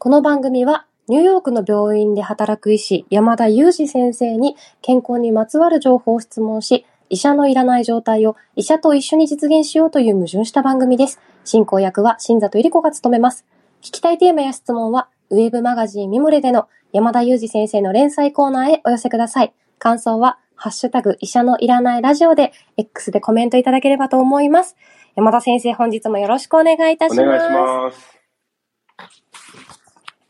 この番組は、ニューヨークの病院で働く医師、山田裕二先生に健康にまつわる情報を質問し、医者のいらない状態を医者と一緒に実現しようという矛盾した番組です。進行役は新里ゆり子が務めます。聞きたいテーマや質問は、ウェブマガジンミモレでの山田裕二先生の連載コーナーへお寄せください。感想は、ハッシュタグ医者のいらないラジオで X でコメントいただければと思います。山田先生、本日もよろしくお願いいたします。お願いします。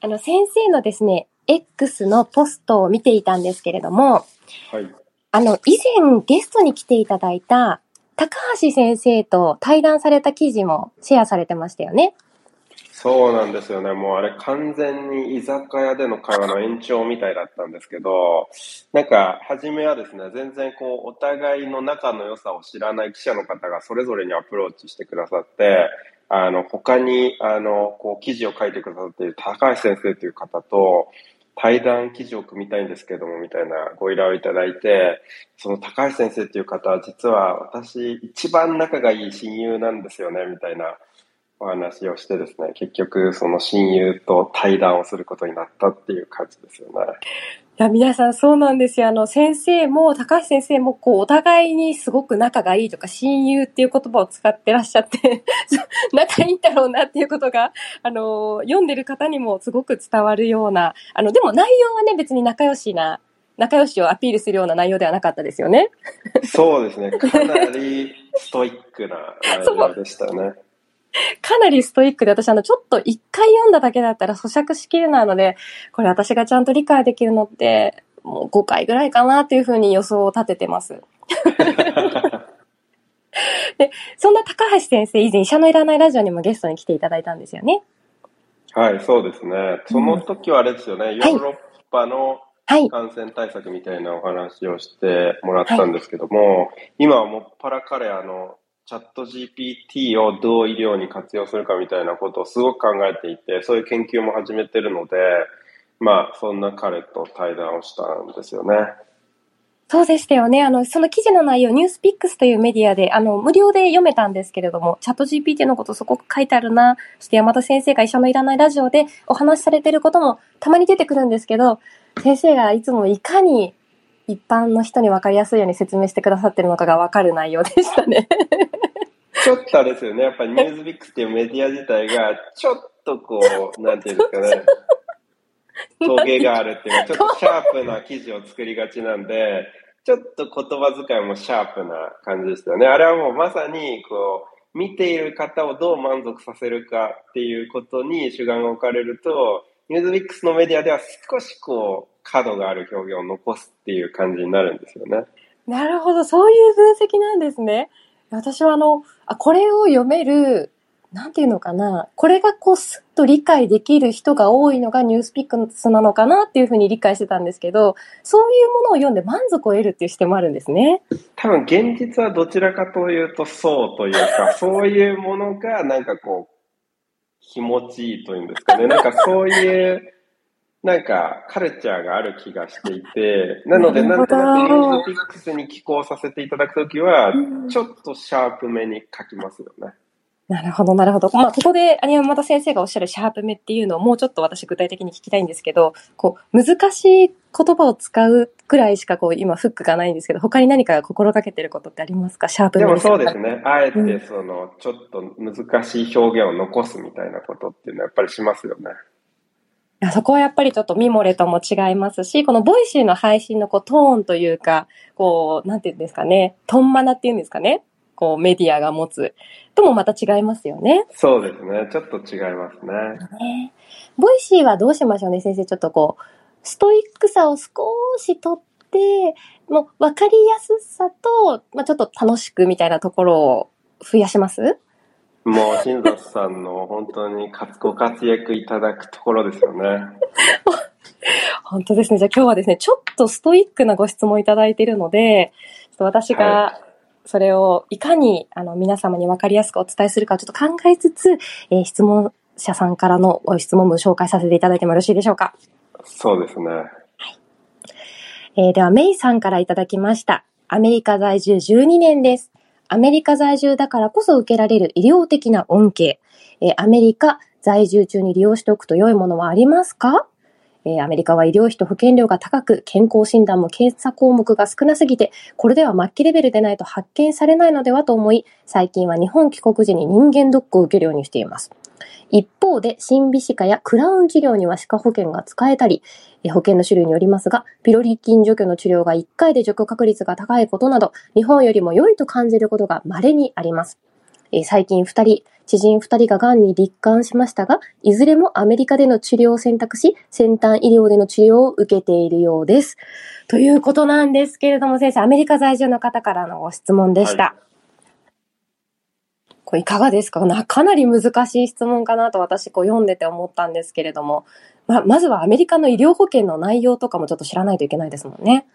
あの、先生のですね、X のポストを見ていたんですけれども、はい。あの、以前ゲストに来ていただいた高橋先生と対談された記事もシェアされてましたよね。そうなんですよね。もうあれ完全に居酒屋での会話の延長みたいだったんですけど、なんか初めはですね、全然こうお互いの仲の良さを知らない記者の方がそれぞれにアプローチしてくださって、あの、他にあの、こう記事を書いてくださっている高橋先生という方と、対談記事を組みたいんですけども、みたいなご依頼をいただいて、その高橋先生という方は実は私一番仲がいい親友なんですよね、みたいなお話をしてですね、結局その親友と対談をすることになったっていう感じですよね。いや、皆さんそうなんですよ。あの、先生も、高橋先生も、こう、お互いにすごく仲がいいとか、親友っていう言葉を使ってらっしゃって、仲いいんだろうなっていうことが、あの、読んでる方にもすごく伝わるような、あの、でも内容はね、別に仲良しな、仲良しをアピールするような内容ではなかったですよね。そうですね、かなりストイックな内容でしたね。かなりストイックで、私あの、ちょっと一回読んだだけだったら咀嚼しきれないので、これ私がちゃんと理解できるのって、もう5回ぐらいかなっていうふうに予想を立ててます。で、そんな高橋先生、以前医者のいらないラジオにもゲストに来ていただいたんですよね。はい、そうですね。その時はあれですよね、ヨーロッパのはい。感染対策みたいなお話をしてもらったんですけども、今はもっぱら彼、あの、チャット GPT をどう医療に活用するかみたいなことをすごく考えていて、そういう研究も始めてるので、まあ、そんな彼と対談をしたんですよね。そうでしたよね。あの、その記事の内容、ニュースピックスというメディアで、あの、無料で読めたんですけれども、チャット GPT のことすごく書いてあるな、そして山田先生が医者のいらないラジオでお話しされてることもたまに出てくるんですけど、先生がいつもいかに一般の人に分かりやすいように説明してくださってるのかが分かる内容でしたね。ちょっとあれですよね、やっぱりニュースビックスっていうメディア自体が、ちょっとこう、なんていうんですかね、峠があるっていうか、ちょっとシャープな記事を作りがちなんで、ちょっと言葉遣いもシャープな感じでしたよね。あれはもうまさに、こう、見ている方をどう満足させるかっていうことに主眼が置かれると、ニュースビックスのメディアでは少しこう、角がある表現を残すっていう感じになるんですよね。なるほど、そういう分析なんですね。私はあの、あ、これを読める、なんていうのかな、これがこうスッと理解できる人が多いのがニュースピックスなのかなっていうふうに理解してたんですけど、そういうものを読んで満足を得るっていう視点もあるんですね。多分現実はどちらかというとそうというか、そういうものがなんかこう、気持ちいいというんですかね。なんかそういう、なんかカルチャーがある気がしていて、なのでなんとなくニュースピックスに寄稿させていただくときはうん、ちょっとシャープめに書きますよね。なるほど、なるほど。まあ、ここで、山田先生がおっしゃるシャープ目っていうのをもうちょっと私具体的に聞きたいんですけど、こう、難しい言葉を使うくらいしかこう、今フックがないんですけど、他に何か心がけてることってありますか？シャープ目でもそうですね。あえうんてその、ちょっと難しい表現を残すみたいなことっていうのはやっぱりしますよね。そこはやっぱりちょっと mi-mollet とも違いますし、この Voicy の配信のこうトーンというか、こう、なんていうんですかね、トンマナっていうんですかね、こうメディアが持つ、ともまた違いますよね。そうですね。ちょっと違いますね。ね Voicy はどうしましょうね、先生。ちょっとこう、ストイックさを少しとって、もう分かりやすさと、まあ、ちょっと楽しくみたいなところを増やします？もう、新里さんの本当に活ご活躍いただくところですよね。本当ですね。じゃあ今日はですね、ちょっとストイックなご質問いただいているので、ちょっと私はがそれをいかにあの皆様に分かりやすくお伝えするかをちょっと考えつつ、えー質問者さんからのご質問も紹介させていただいてもよろしいでしょうか？そうですね。えーでは、メイさんからいただきました。アメリカ在住12年です。アメリカ在住だからこそ受けられる医療的な恩恵。えー、アメリカ在住中に利用しておくと良いものはありますか？えー、アメリカは医療費と保険料が高く、健康診断も検査項目が少なすぎて、これでは末期レベルでないと発見されないのではと思い、最近は日本帰国時に人間ドックを受けるようにしています。一方で、新美歯科やクラウン治療には歯科保険が使えたり、保険の種類によりますが、ピロリ菌除去の治療が1回で除去確率が高いことなど、日本よりも良いと感じることが稀にあります。最近2人、知人2人が癌に罹患しましたが、いずれもアメリカでの治療を選択し、先端医療での治療を受けているようです。ということなんですけれども、先生、アメリカ在住の方からのご質問でした。はいこれいかがですか？なかなり難しい質問かなと私こう読んでて思ったんですけれども、ままずはアメリカの医療保険の内容とかもちょっと知らないといけないですもんね。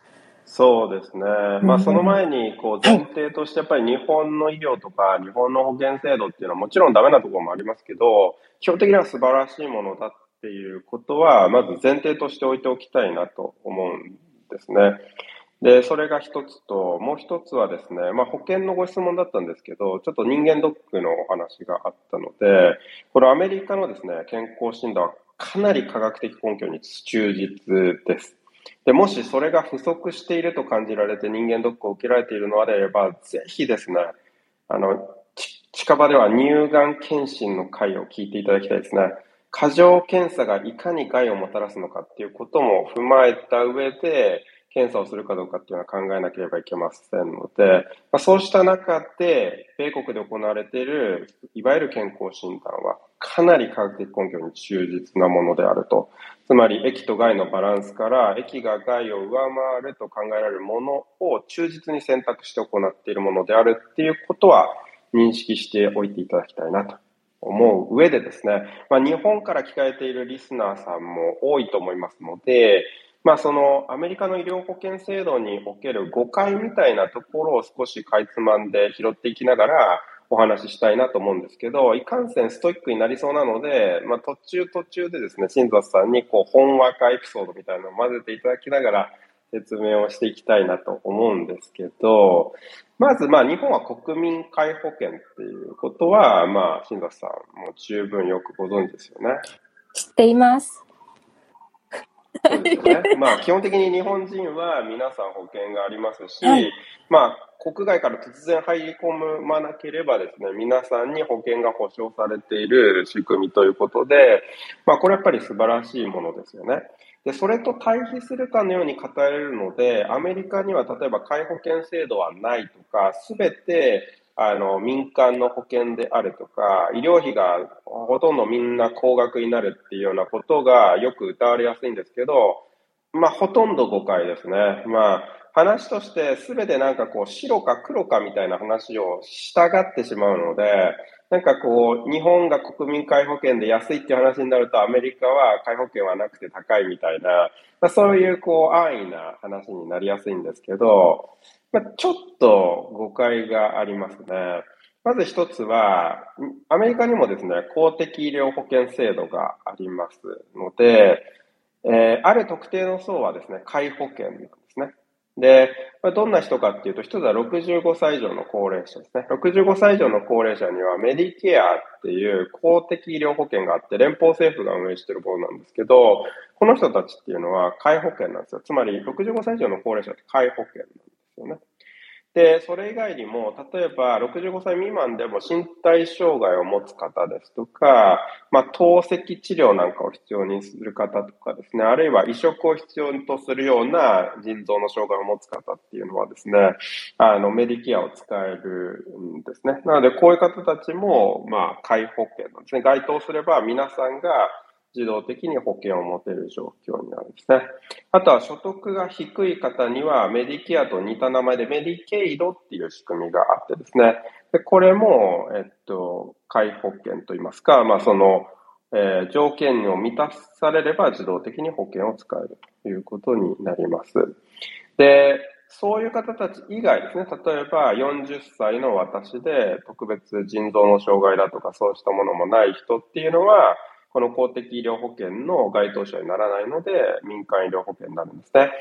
そうですね。まあ、その前に、こう、前提として、やっぱり日本の医療とか、日本の保険制度っていうのはもちろんダメなところもありますけど、基本的には素晴らしいものだっていうことは、まず前提として置いておきたいなと思うんですね。で、それが一つと、もう一つはですね、まあ、保険のご質問だったんですけど、ちょっと人間ドックのお話があったので、これアメリカのですね、健康診断はかなり科学的根拠に忠実です。で、もしそれが不足していると感じられて人間ドックを受けられているのであれば、ぜひですね、あの、近場では乳がん検診の回を聞いていただきたいですね。過剰検査がいかに害をもたらすのかっていうことも踏まえた上で、検査をするかどうかっていうのは考えなければいけませんので、まあ、そうした中で、米国で行われている、いわゆる健康診断は、かなり科学的根拠に忠実なものであると。つまり、液と害のバランスから、液が害を上回ると考えられるものを忠実に選択して行っているものであるっていうことは、認識しておいていただきたいなと思う上でですね、まあ、日本から聞かれているリスナーさんも多いと思いますので、まあ、そのアメリカの医療保険制度における誤解みたいなところを少しかいつまんで拾っていきながらお話ししたいなと思うんですけど、いかんせんストイックになりそうなので、まあ、途中途中でですね、新里さんにこう、本話かエピソードみたいなのを混ぜていただきながら説明をしていきたいなと思うんですけど、まず、まあ、日本は国民皆保険っていうことは、まあ、新里さんも十分よくご存知ですよね。知っています。そうですね。まあ、基本的に日本人は皆さん保険がありますし、はい、まあ、国外から突然入り込まなければですね、皆さんに保険が保証されている仕組みということで、まあ、これやっぱり素晴らしいものですよね。で、それと対比するかのように語られるので、アメリカには例えば皆保険制度はないとか、すべてあの、民間の保険であるとか、医療費がほとんどみんな高額になるっていうようなことがよく歌われやすいんですけど、まあ、ほとんど誤解ですね。まあ、話として全てなんかこう白か黒かみたいな話を従ってしまうので、なんかこう、日本が国民皆保険で安いっていう話になると、アメリカは皆保険はなくて高いみたいな、まあ、そういうこう、安易な話になりやすいんですけど、まあ、ちょっと誤解がありますね。まず一つは、アメリカにもですね、公的医療保険制度がありますので、えー、ある特定の層はですね、皆保険なんですね。で、どんな人かっていうと、一つは65歳以上の高齢者ですね。65歳以上の高齢者にはメディケアっていう公的医療保険があって、連邦政府が運営しているものなんですけど、この人たちっていうのは皆保険なんですよ。つまり65歳以上の高齢者って皆保険なんですよね。で、それ以外にも、例えば65歳未満でも身体障害を持つ方ですとか、まあ、透析治療なんかを必要にする方とかですね、あるいは移植を必要とするような腎臓の障害を持つ方っていうのはですね、あの、メディケアを使えるんですね。なので、こういう方たちも、まあ、皆保険なんですね。該当すれば皆さんが自動的に保険を持てる状況になるんですね。あとは所得が低い方にはメディケアと似た名前でメディケイドっていう仕組みがあってですね。でこれも、えっと、皆保険といいますか、まあその、えー、条件を満たされれば自動的に保険を使えるということになります。で、そういう方たち以外ですね、例えば40歳の私で特別腎臓の障害だとかそうしたものもない人っていうのは、この公的医療保険の該当者にならないので、民間医療保険になるんですね。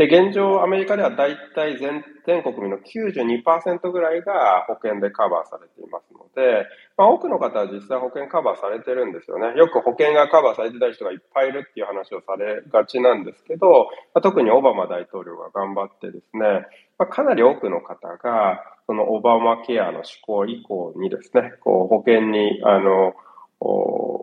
で、現状、アメリカでは大体全全国民の92%ぐらいが保険でカバーされていますので、まあ、多くの方は実際保険カバーされてるんですよね。よく保険がカバーされてた人がいっぱいいるっていう話をされがちなんですけど、まあ、特にオバマ大統領が頑張ってですね、まあ、かなり多くの方が、そのオバマケアの施行以降にですね、こう保険に、あの、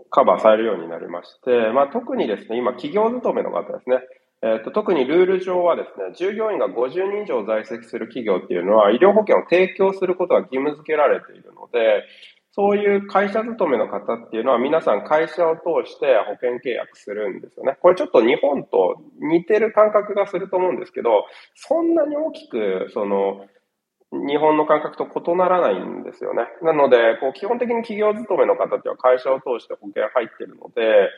カバーされるようになりまして、まあ、特にですね、今、企業勤めの方ですね、えーと、特にルール上はですね、従業員が50人以上在籍する企業っていうのは、医療保険を提供することが義務付けられているので、そういう会社勤めの方っていうのは皆さん会社を通して保険契約するんですよね。これちょっと日本と似てる感覚がすると思うんですけど、そんなに大きく、その、日本の感覚と異ならないんですよね。なので、こう基本的に企業勤めの方っては会社を通して保険入ってるので、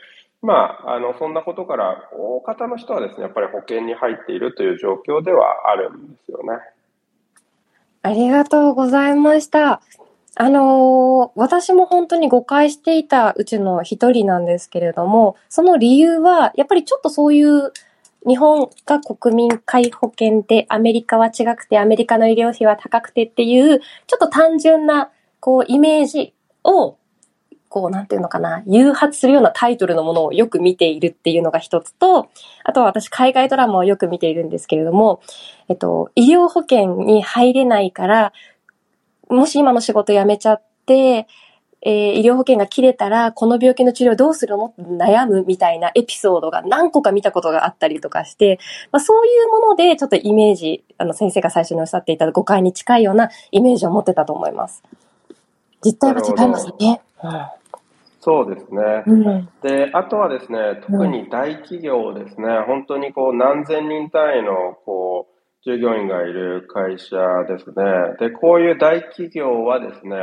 まあ、あの、そんなことから、大方の人はですね、やっぱり保険に入っているという状況ではあるんですよね。ありがとうございました。あのー、私も本当に誤解していたうちの一人なんですけれども、その理由は、やっぱりちょっとそういう日本が国民皆保険でアメリカは違くてアメリカの医療費は高くてっていう、ちょっと単純な、こう、イメージをこう、なんていうのかな、誘発するようなタイトルのものをよく見ているっていうのが一つと、あとは私海外ドラマをよく見ているんですけれども、えっと、医療保険に入れないから、もし今の仕事辞めちゃって、えー、医療保険が切れたら、この病気の治療どうするの？悩むみたいなエピソードが何個か見たことがあったりとかして、まあ、そういうもので、ちょっとイメージ、あの、先生が最初におっしゃっていた誤解に近いようなイメージを持ってたと思います。実態は違いますね。うんそうですね、うん、であとはですね特に大企業ですね、うん、本当にこう何千人単位のこう従業員がいる会社ですね。でこういう大企業はですね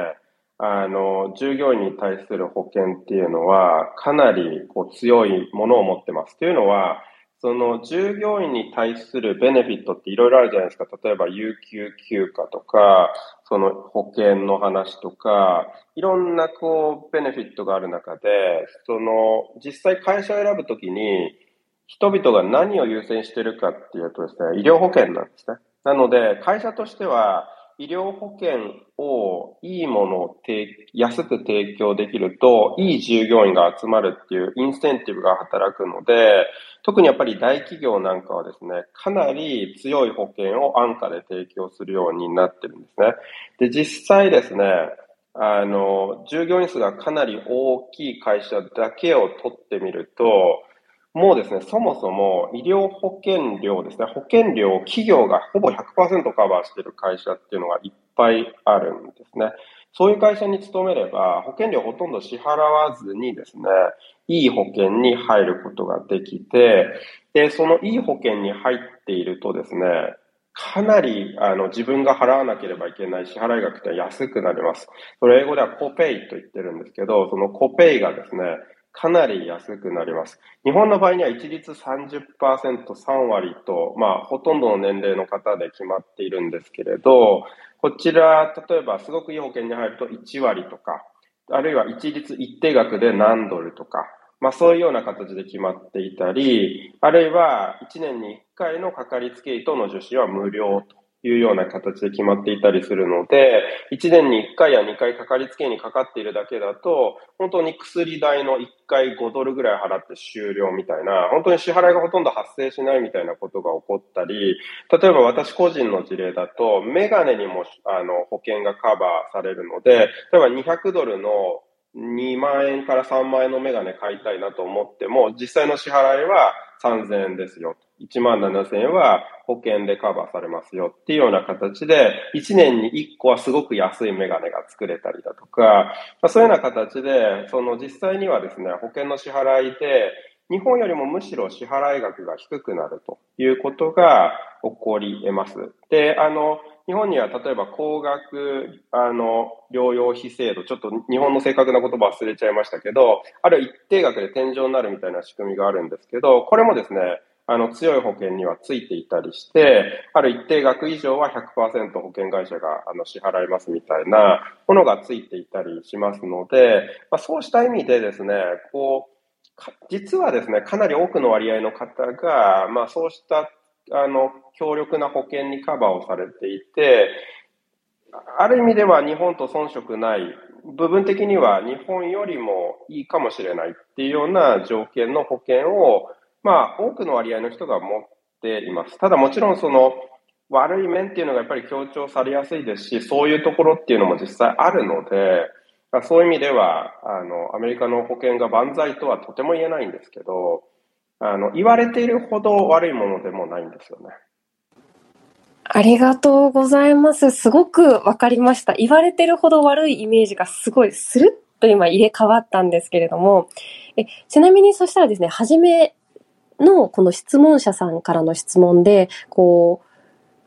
あの従業員に対する保険っていうのはかなりこう強いものを持ってます。というのはその従業員に対するベネフィットっていろいろあるじゃないですか。例えば有給休暇とか、その保険の話とか、いろんなこうベネフィットがある中で、その実際会社を選ぶときに人々が何を優先してるかっていうとですね、医療保険なんですね。なので会社としては医療保険をいいものを安く提供できると、いい従業員が集まるっていうインセンティブが働くので、特にやっぱり大企業なんかはですね、かなり強い保険を安価で提供するようになってるんですね。で、実際ですね、あの、従業員数がかなり大きい会社だけを取ってみると、もうですね、そもそも医療保険料ですね、保険料を企業がほぼ100%カバーしている会社っていうのがいっぱいあるんですね。そういう会社に勤めれば、保険料ほとんど支払わずにですね、いい保険に入ることができて、で、そのいい保険に入っているとですね、かなりあの自分が払わなければいけない支払い額って安くなります。それ英語ではコペイと言ってるんですけど、そのコペイがですね、かなり安くなります。日本の場合には一律30%、3割と、まあ、ほとんどの年齢の方で決まっているんですけれど、こちら、例えばすごくいい保険に入ると1割とか、あるいは一律一定額で何ドルとか、まあそういうような形で決まっていたり、あるいは1年に1回のかかりつけ医との受診は無料というような形で決まっていたりするので、1年に1回や2回かかりつけにかかっているだけだと、本当に薬代の1回5ドルぐらい払って終了みたいな、本当に支払いがほとんど発生しないみたいなことが起こったり、例えば私個人の事例だと、メガネにもあの保険がカバーされるので、例えば200ドルの2万円から3万円のメガネ買いたいなと思っても、実際の支払いは3000円ですよ。1万7000円は保険でカバーされますよっていうような形で、1年に1個はすごく安いメガネが作れたりだとか、そういうような形で、その実際にはですね、保険の支払いで、日本よりもむしろ支払い額が低くなるということが起こり得ます。で、あの、日本には例えば高額あの療養費制度、ちょっと日本の正確な言葉忘れちゃいましたけど、ある一定額で天井になるみたいな仕組みがあるんですけど、これもですね、あの強い保険にはついていたりして、ある一定額以上は100%保険会社があの支払いますみたいなものがついていたりしますので、まあ、そうした意味でですね、こう、実はですね、かなり多くの割合の方が、まあそうしたあの、強力な保険にカバーをされていて、ある意味では日本と遜色ない、部分的には日本よりもいいかもしれないっていうような条件の保険を、まあ、多くの割合の人が持っています。ただもちろんその、悪い面っていうのがやっぱり強調されやすいですし、そういうところっていうのも実際あるので、そういう意味では、あの、アメリカの保険が万歳とはとても言えないんですけど、あの、言われているほど悪いものでもないんですよね。ありがとうございます。すごくわかりました。言われてるほど悪いイメージがすごいスルッと今入れ替わったんですけれども、えちなみにそしたらですね、初めのこの質問者さんからの質問で、こ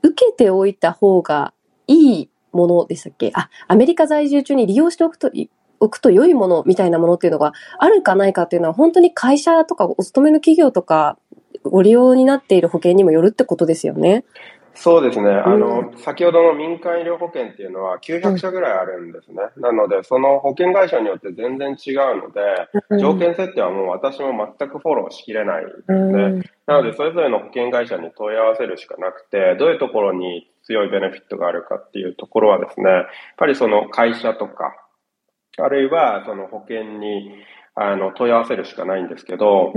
う、受けておいた方がいいものでしたっけ？あ、アメリカ在住中に利用しておくとい、置くと良いものみたいなものっていうのがあるかないかっていうのは本当に会社とかお勤めの企業とかご利用になっている保険にもよるってことですよね。そうですね。あの、先ほどの民間医療保険っていうのは900社ぐらいあるんですね。なので、その保険会社によって全然違うので、条件設定はもう私も全くフォローしきれないですね。なので、それぞれの保険会社に問い合わせるしかなくて、どういうところに強いベネフィットがあるかっていうところはですね、やっぱりその会社とか、あるいはその保険にあの問い合わせるしかないんですけど、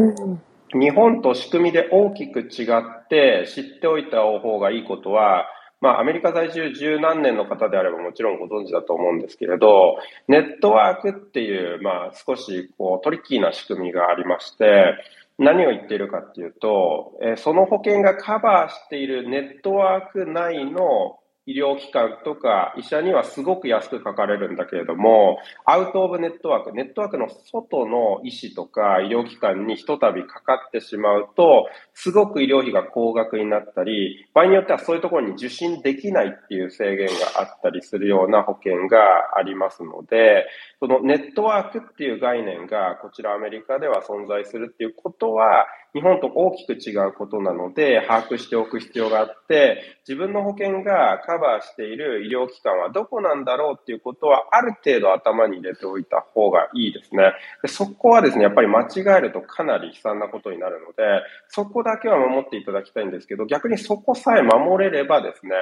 日本と仕組みで大きく違って知っておいた方がいいことは、まあ、アメリカ在住十何年の方であればもちろんご存知だと思うんですけれど、ネットワークっていう、まあ、少しこうトリッキーな仕組みがありまして、何を言っているかっていうと、えその保険がカバーしているネットワーク内の医療機関とか医者にはすごく安く書かれるんだけれども、アウトオブネットワーク、ネットワークの外の医師とか医療機関にひとたびかかってしまうと、すごく医療費が高額になったり、場合によってはそういうところに受診できないっていう制限があったりするような保険がありますので、そのネットワークっていう概念がこちらアメリカでは存在するっていうことは、日本と大きく違うことなので、把握しておく必要があって、自分の保険がカバーしている医療機関はどこなんだろうっていうことは、ある程度頭に入れておいた方がいいですね。でそこはですね、やっぱり間違えるとかなり悲惨なことになるので、そこだけは守っていただきたいんですけど、逆にそこさえ守れればですね、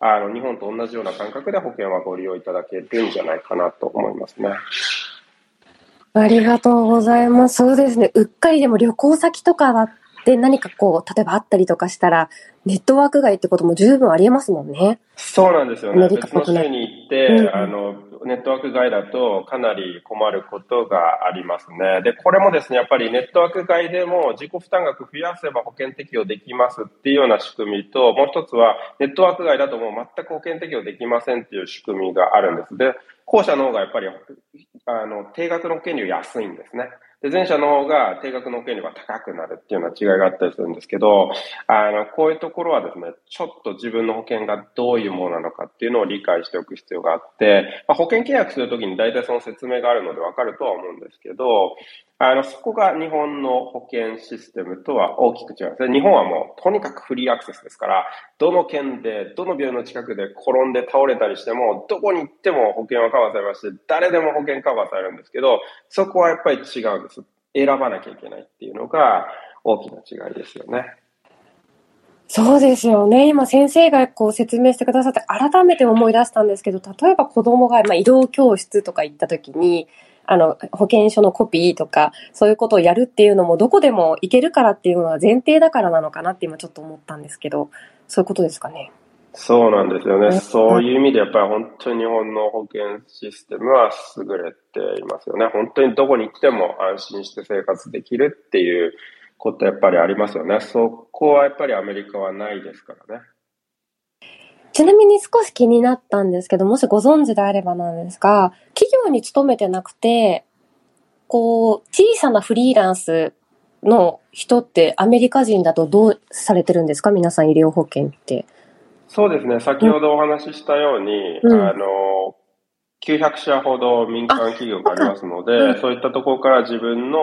あの、日本と同じような感覚で保険はご利用いただけるんじゃないかなと思いますね。ありがとうございます。そうですね。うっかりでも旅行先とかだって何かこう、例えばあったりとかしたら、ネットワーク外ってことも十分ありえますもんね。そうなんですよね。別の州に行って、うん、あの、ネットワーク外だとかなり困ることがありますね。で、これもですね、やっぱりネットワーク外でも自己負担額増やせば保険適用できますっていうような仕組みと、もう一つはネットワーク外だともう全く保険適用できませんっていう仕組みがあるんです。で、後者の方がやっぱり、あの、定額の保険料安いんですね。で、前者の方が定額の保険料が高くなるっていうような違いがあったりするんですけど、あの、こういうところはですね、ちょっと自分の保険がどういうものなのかっていうのを理解しておく必要があって、まあ、保険契約するときに大体その説明があるのでわかるとは思うんですけど、あの、そこが日本の保険システムとは大きく違います。日本はもうとにかくフリーアクセスですから、どの県で、どの病院の近くで転んで倒れたりしても、どこに行っても保険はカバーされまして、誰でも保険カバーされるんですけど、そこはやっぱり違うんです。選ばなきゃいけないっていうのが大きな違いですよね。そうですよね。今先生がこう説明してくださって改めて思い出したんですけど、例えば子供が、まあ、移動教室とか行った時に、あの、保険証のコピーとか、そういうことをやるっていうのも、どこでも行けるからっていうのは前提だからなのかなって今ちょっと思ったんですけど、そういうことですかね？そうなんですよね。そういう意味でやっぱり本当に日本の保険システムは優れていますよね。本当にどこに行っても安心して生活できるっていうことやっぱりありますよね。そこはやっぱりアメリカはないですからね。ちなみに少し気になったんですけど、もしご存知であればなんですが、企業に勤めてなくて、こう、小さなフリーランスの人ってアメリカ人だとどうされてるんですか？皆さん医療保険って。そうですね。先ほどお話ししたように、うん、あの、900社ほど民間企業がありますので、うん、そういったところから自分の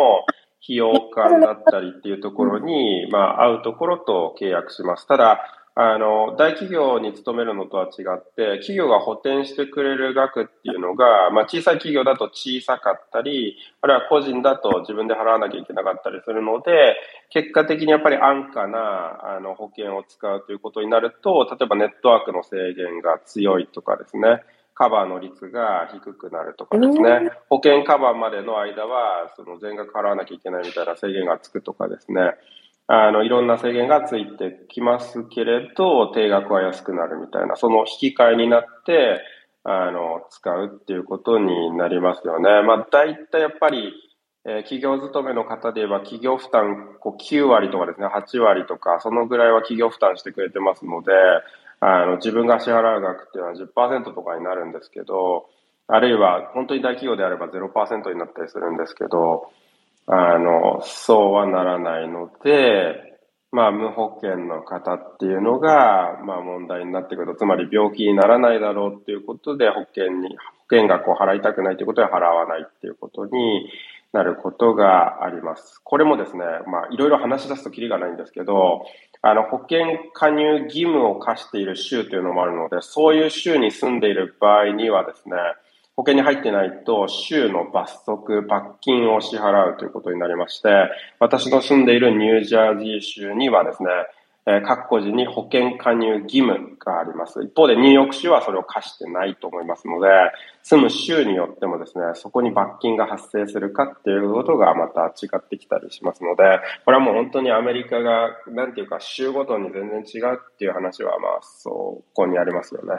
費用感だったりっていうところに、まあ、合うところと契約します。ただ、あの、大企業に勤めるのとは違って、企業が補填してくれる額っていうのが、まあ、小さい企業だと小さかったり、あるいは個人だと自分で払わなきゃいけなかったりするので、結果的にやっぱり安価なあの保険を使うということになると、例えばネットワークの制限が強いとかですね、カバーの率が低くなるとかですね、保険カバーまでの間は、その全額払わなきゃいけないみたいな制限がつくとかですね、あの、いろんな制限がついてきますけれど、定額は安くなるみたいな、その引き換えになって、あの、使うっていうことになりますよね。まあ、大体やっぱり、えー、企業勤めの方で言えば企業負担こう9割とかですね、8割とか、そのぐらいは企業負担してくれてますので、あの、自分が支払う額っていうのは10%とかになるんですけど、あるいは本当に大企業であれば0%になったりするんですけど、あの、そうはならないので、まあ、無保険の方っていうのが、まあ、問題になってくると、つまり病気にならないだろうっていうことで、保険に、保険額を払いたくないということで払わないっていうことになることがあります。これもですね、まあ、いろいろ話し出すときりがないんですけど、あの、保険加入義務を課している州というのもあるので、そういう州に住んでいる場合にはですね、保険に入ってないと、州の罰則、罰金を支払うということになりまして、私の住んでいるニュージャージー州にはですね、え各個人に保険加入義務があります。一方でニューヨーク州はそれを課してないと思いますので、住む州によってもですね、そこに罰金が発生するかっていうことがまた違ってきたりしますので、これはもう本当にアメリカが、なんていうか州ごとに全然違うっていう話は、まあ、そこにありますよね。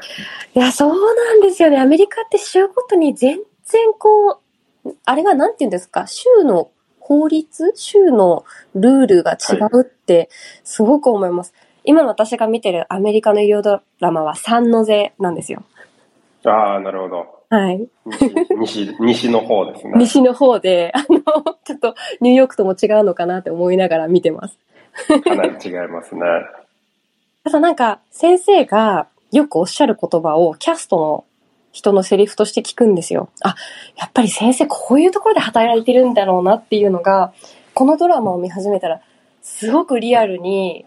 いや、そうなんですよね。アメリカって州ごとに全然こう、あれはなんていうんですか、州の法律州のルールが違うってすごく思います。はい、今私が見てるアメリカの医療ドラマは三の瀬なんですよ。ああ、なるほど。はい。西、西の方ですね。西の方で、あの、ちょっとニューヨークとも違うのかなって思いながら見てます。かなり違いますね。ただなんか、先生がよくおっしゃる言葉をキャストの人のセリフとして聞くんですよ。あ、やっぱり先生こういうところで働いてるんだろうなっていうのが、このドラマを見始めたら、すごくリアルに、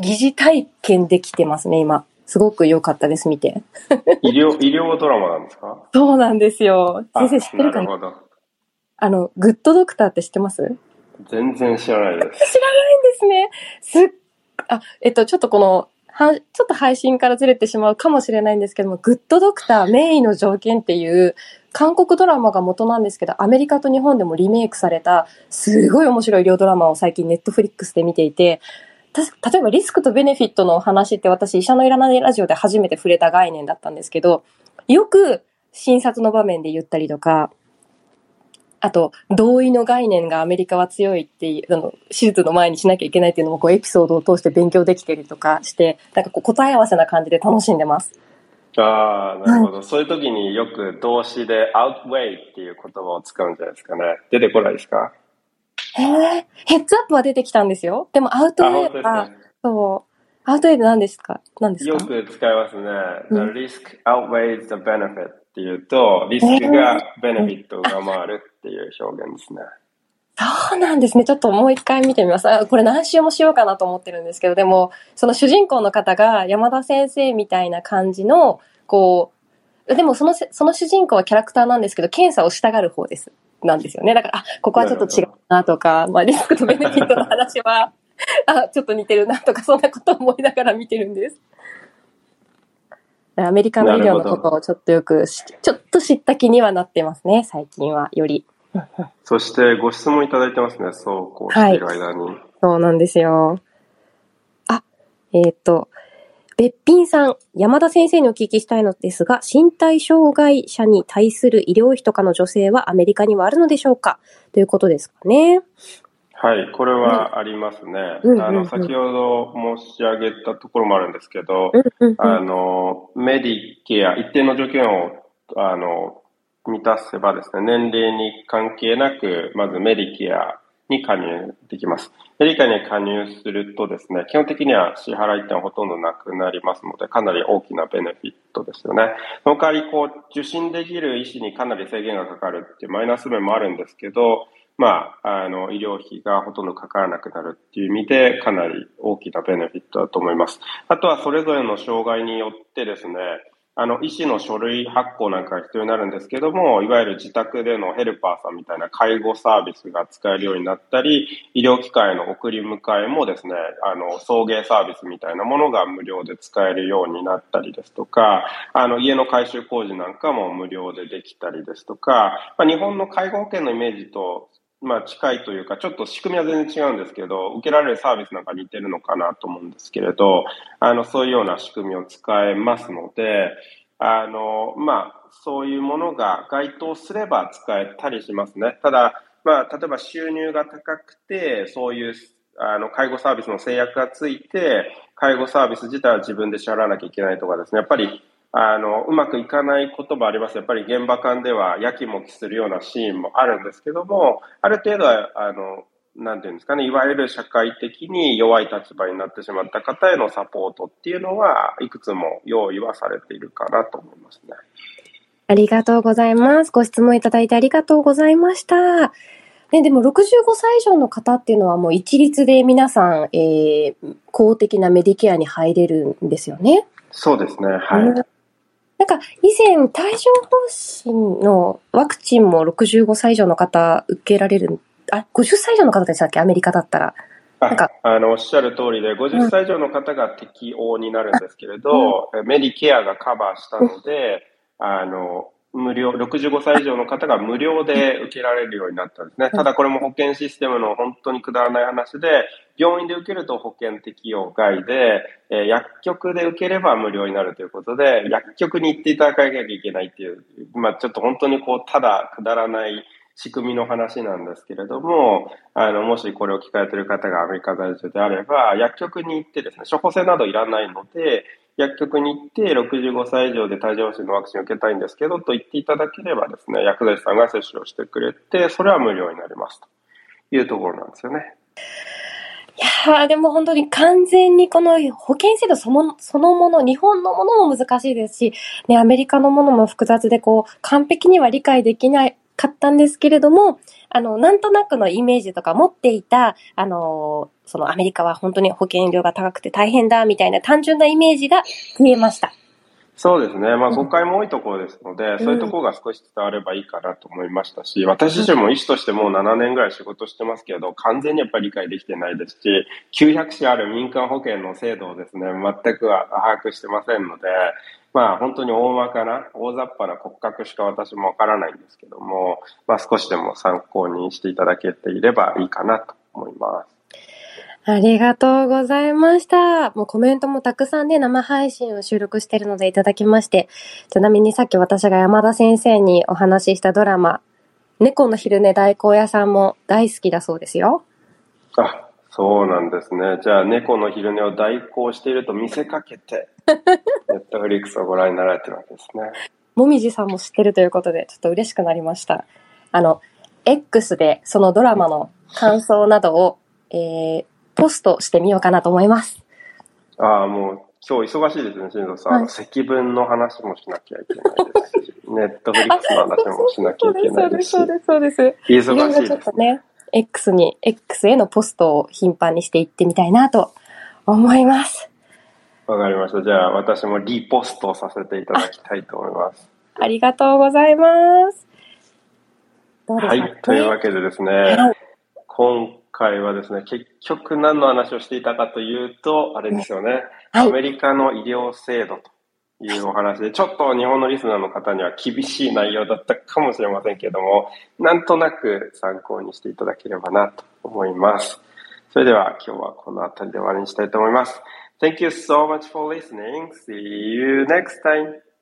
疑似体験できてますね、今。すごく良かったです、見て。医療、医療ドラマなんですか？そうなんですよ。先生知ってるかな？なるほど。あの、グッドドクターって知ってます？全然知らないです。知らないんですね。すっ、あ、えっと、ちょっとこの、は、ちょっと配信からずれてしまうかもしれないんですけども、グッドドクター、名医の条件っていう、韓国ドラマが元なんですけど、アメリカと日本でもリメイクされた、すごい面白い医療ドラマを最近ネットフリックスで見ていて、例えばリスクとベネフィットの話って私、医者のいらないラジオで初めて触れた概念だったんですけど、よく診察の場面で言ったりとか、あと、同意の概念がアメリカは強いっていう、あの、手術の前にしなきゃいけないっていうのも、こう、エピソードを通して勉強できてるとかして、なんかこう、答え合わせな感じで楽しんでます。ああ、なるほど、はい、そういう時によく動詞で outweigh っていう言葉を使うんじゃないですかね。出てこないですか？へえ、ヘッズアップは出てきたんですよ。でもアウトウェイは、ね、そう、アウトウェイで何ですか？何ですか？よく使いますね。The risk outweighs the benefit っていうと、リスクがベネフィットを上回るっていう表現ですね。そうなんですね。ちょっともう一回見てみます。あこれ何週もしようかなと思ってるんですけど、でも、その主人公の方が山田先生みたいな感じの、こう、でもその、その主人公はキャラクターなんですけど、検査をしたがる方です。なんですよね。だから、あ、ここはちょっと違うなとか、まあリスクとベネフィットの話は、あ、ちょっと似てるなとか、そんなこと思いながら見てるんです。アメリカの医療のことをちょっとよく、ちょっと知った気にはなってますね、最近は、より。そしてご質問いただいてますね、そうこうしている間に。はい、そうなんですよ。あ、えっ、ー、と、べっぴんさん、山田先生にお聞きしたいのですが、身体障害者に対する医療費とかの助成はアメリカにはあるのでしょうか？ということですかね。はい、これはありますね。うん、あの、先ほど申し上げたところもあるんですけど、あの、メディケア、一定の条件を、あの、満たせばですね、年齢に関係なく、まずメディケアに加入できます。メディケアに加入するとですね、基本的には支払いってのはほとんどなくなりますので、かなり大きなベネフィットですよね。その代わり、こう、受診できる医師にかなり制限がかかるっていうマイナス面もあるんですけど、まあ、あの、医療費がほとんどかからなくなるっていう意味で、かなり大きなベネフィットだと思います。あとは、それぞれの障害によってですね、あの、医師の書類発行なんかが必要になるんですけども、いわゆる自宅でのヘルパーさんみたいな介護サービスが使えるようになったり、医療機関への送り迎えもですね、あの、送迎サービスみたいなものが無料で使えるようになったりですとか、あの、家の改修工事なんかも無料でできたりですとか、まあ、日本の介護保険のイメージとまあ、近いというか、ちょっと仕組みは全然違うんですけど、受けられるサービスなんか似てるのかなと思うんですけれど、あの、そういうような仕組みを使えますので、あの、まあ、そういうものが該当すれば使えたりしますね。ただ、まあ、例えば収入が高くて、そういうあの介護サービスの制約がついて、介護サービス自体は自分で支払わなきゃいけないとかですね、やっぱりあの、うまくいかないこともあります。やっぱり現場間ではやきもきするようなシーンもあるんですけども、ある程度は、あの、なんていうんですかね、いわゆる社会的に弱い立場になってしまった方へのサポートっていうのは、いくつも用意はされているかなと思いますね。ありがとうございます。ご質問いただいてありがとうございました。ね、でも65歳以上の方っていうのはもう一律で皆さん、えー、公的なメディケアに入れるんですよね。そうですね。はい。なんか以前、帯状疱疹のワクチンも65歳以上の方受けられる、あ、50歳以上の方でしたっけ？アメリカだったら。なんか。あのおっしゃる通りで、50歳以上の方が適用になるんですけれど、うん、メディケアがカバーしたので、あの、無料、65歳以上の方が無料で受けられるようになったんですね。ただこれも保険システムの本当にくだらない話で、病院で受けると保険適用外で、えー、薬局で受ければ無料になるということで、薬局に行っていただかなきゃいけないっていう、まあちょっと本当にこう、ただくだらない仕組みの話なんですけれども、あの、もしこれを聞かれている方がアメリカ在住であれば、薬局に行ってですね、処方箋などいらないので、薬局に行って65歳以上で帯状疱疹のワクチンを受けたいんですけどと言っていただければですね、薬剤師さんが接種をしてくれて、それは無料になりますというところなんですよね。いやー、でも本当に完全にこの保険制度そのそのもの、日本のものも難しいですし、ね、アメリカのものも複雑でこう、完璧には理解できないかったんですけれども、あの、なんとなくのイメージとか持っていた、あの、そのアメリカは本当に保険料が高くて大変だ、みたいな単純なイメージが増えました。そうですね。まあ、誤解も多いところですので、うん、そういうところが少し伝わればいいかなと思いましたし、私自身も医師としてもう7年ぐらい仕事してますけど、完全にやっぱり理解できてないですし、900種ある民間保険の制度をですね、全くは把握してませんので、まあ本当に大まかな、大雑把な骨格しか私もわからないんですけども、まあ少しでも参考にしていただけていればいいかなと思います。ありがとうございました。もうコメントもたくさんね、生配信を収録しているのでいただきまして、ちなみにさっき私が山田先生にお話ししたドラマ、猫の昼寝大根屋さんも大好きだそうですよ。あ、そうなんですね。じゃあ、猫の昼寝を代行していると見せかけて、ネットフリックスをご覧になられてるわけですね。もみじさんも知ってるということで、ちょっと嬉しくなりました。あの、X でそのドラマの感想などを、えー、ポストしてみようかなと思います。ああ、もう今日忙しいですね、新藤さん。はい、積分の話もしなきゃいけないですし、ネットフリックスの話もしなきゃいけないですし。そうです、そうです、そうです。忙しいですね。X に、X へのポストを頻繁にしていってみたいなと思います。わかりました。じゃあ私もリポストさせていただきたいと思います。ありがとうございます。はい。というわけでですね、はい、今回はですね、結局何の話をしていたかというと、あれですよね、はい、アメリカの医療制度というお話で、ちょっと日本のリスナーの方には厳しい内容だったかもしれませんけれども、なんとなく参考にしていただければなと思います。それでは今日はこの辺りで終わりにしたいと思います。Thank you so much for listening. See you next time.